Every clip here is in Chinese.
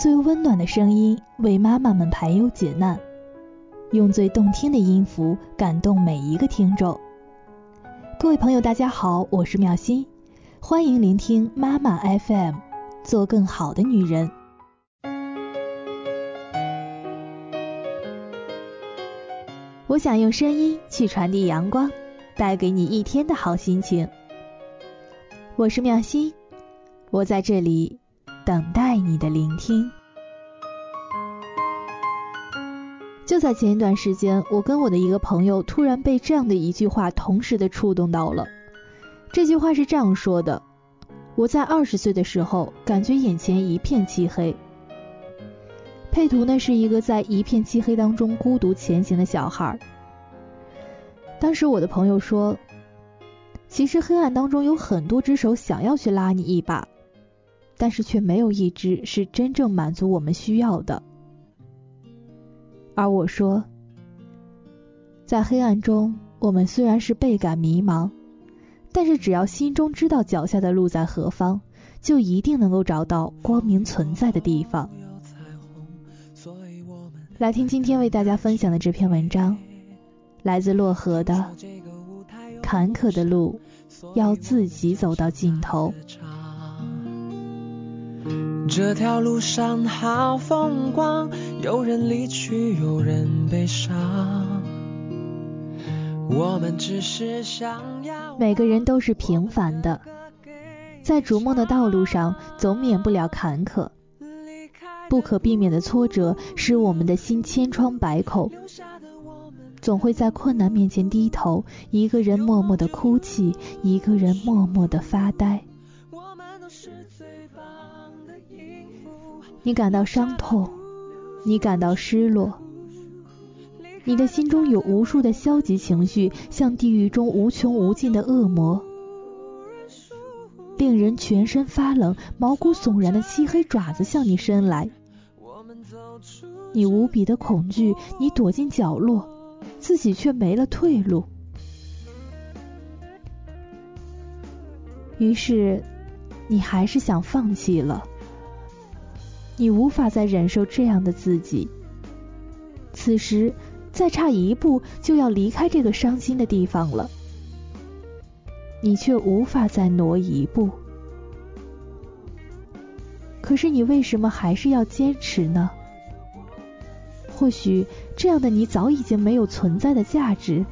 最温暖的声音为妈妈们排忧解难，用最动听的音符感动每一个听众。各位朋友，大家好，我是妙心，欢迎聆听妈妈 FM，做更好的女人。我想用声音去传递阳光，带给你一天的好心情。我是妙心，我在这里。等待你的聆听。就在前一段时间，我跟我的一个朋友突然被这样的一句话同时的触动到了。这句话是这样说的：我在二十岁的时候，感觉眼前一片漆黑。配图呢是一个在一片漆黑当中孤独前行的小孩。当时我的朋友说，其实黑暗当中有很多只手想要去拉你一把。但是却没有一只是真正满足我们需要的。而我说，在黑暗中，我们虽然是倍感迷茫，但是只要心中知道脚下的路在何方，就一定能够找到光明存在的地方。来听今天为大家分享的这篇文章，来自洛河的《坎坷的路要自己走到尽头》。这条路上好风光，有人离去，有人悲伤。我们只是想要。每个人都是平凡的，在逐梦的道路上，总免不了坎坷。不可避免的挫折，使我们的心千疮百孔。总会在困难面前低头，一个人默默的哭泣，一个人默默的发呆。你感到伤痛，你感到失落，你的心中有无数的消极情绪，像地狱中无穷无尽的恶魔，令人全身发冷、毛骨悚然的漆黑爪子向你伸来。你无比的恐惧，你躲进角落，自己却没了退路。于是，你还是想放弃了。你无法再忍受这样的自己，此时再差一步就要离开这个伤心的地方了，你却无法再挪一步。可是你为什么还是要坚持呢？或许这样的你早已经没有存在的价值。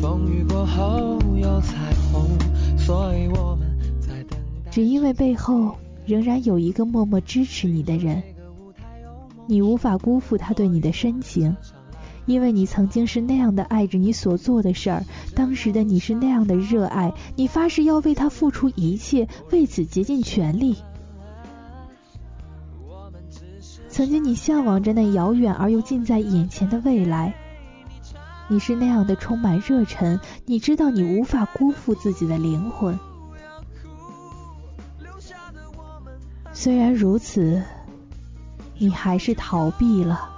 风雨过后有彩虹，所以我们。只因为背后。仍然有一个默默支持你的人，你无法辜负他对你的深情，因为你曾经是那样的爱着你所做的事儿，当时的你是那样的热爱，你发誓要为他付出一切，为此竭尽全力。曾经你向往着那遥远而又近在眼前的未来，你是那样的充满热忱，你知道你无法辜负自己的灵魂。虽然如此，你还是逃避了。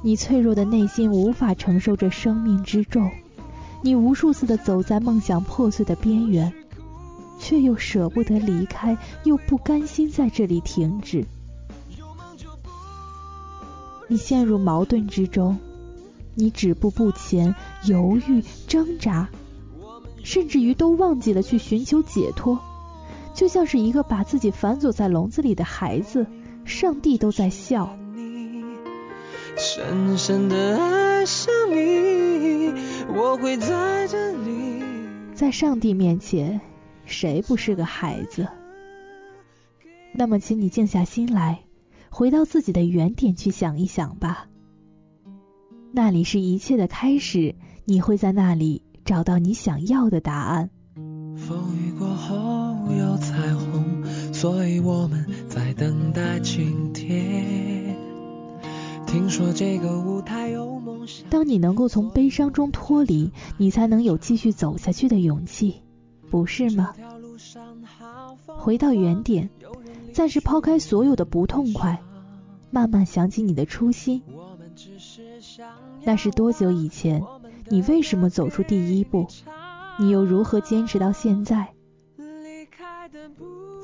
你脆弱的内心无法承受这生命之重，你无数次的走在梦想破碎的边缘，却又舍不得离开，又不甘心在这里停止。你陷入矛盾之中，你止步不前，犹豫挣扎，甚至于都忘记了去寻求解脱。就像是一个把自己反锁在笼子里的孩子，上帝都在笑。深深的爱上你，我会在这里。在上帝面前，谁不是个孩子？那么，请你静下心来，回到自己的原点去想一想吧。那里是一切的开始，你会在那里找到你想要的答案。风雨过后有彩虹，所以我们在等待晴天。听说这个舞台有梦想。当你能够从悲伤中脱离，你才能有继续走下去的勇气，不是吗？回到原点，暂时抛开所有的不痛快，慢慢想起你的初心。那是多久以前？你为什么走出第一步？你又如何坚持到现在？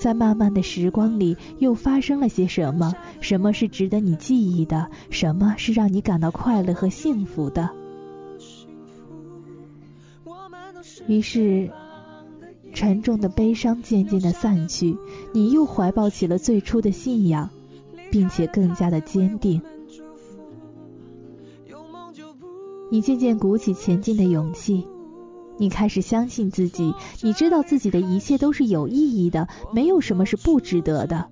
在漫漫的时光里又发生了些什么？什么是值得你记忆的？什么是让你感到快乐和幸福的？于是，沉重的悲伤渐渐的散去，你又怀抱起了最初的信仰，并且更加的坚定。你渐渐鼓起前进的勇气。你开始相信自己，你知道自己的一切都是有意义的，没有什么是不值得的。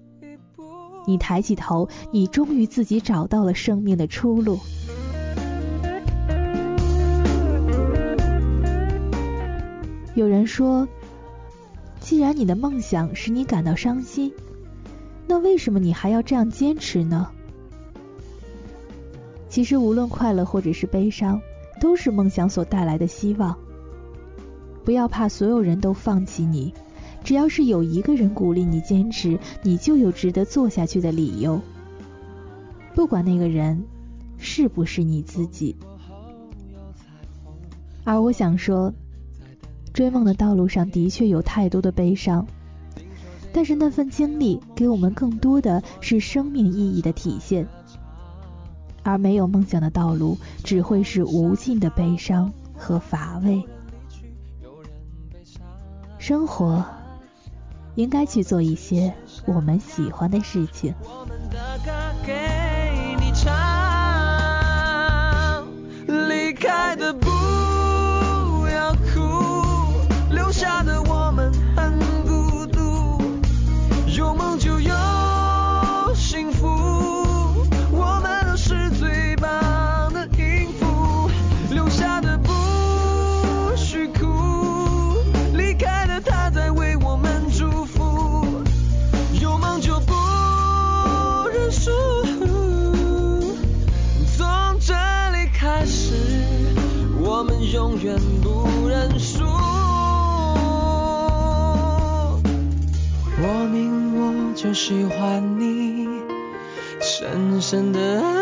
你抬起头，你终于自己找到了生命的出路。有人说，既然你的梦想使你感到伤心，那为什么你还要这样坚持呢？其实，无论快乐或者是悲伤，都是梦想所带来的希望。不要怕所有人都放弃你，只要是有一个人鼓励你坚持，你就有值得做下去的理由。不管那个人是不是你自己。而我想说，追梦的道路上的确有太多的悲伤，但是那份经历给我们更多的是生命意义的体现。而没有梦想的道路，只会是无尽的悲伤和乏味。生活应该去做一些我们喜欢的事情。全部认输莫名我就喜欢你深深的爱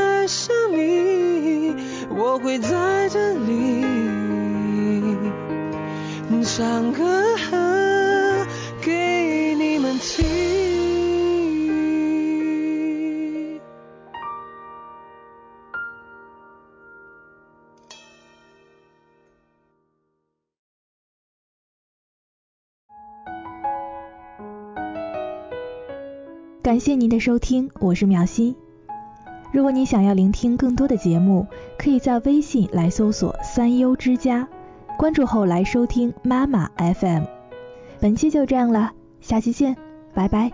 感谢您的收听，我是苗心。如果你想要聆听更多的节目，可以在微信来搜索“三优之家”，关注后来收听妈妈 FM。本期就这样了，下期见，拜拜。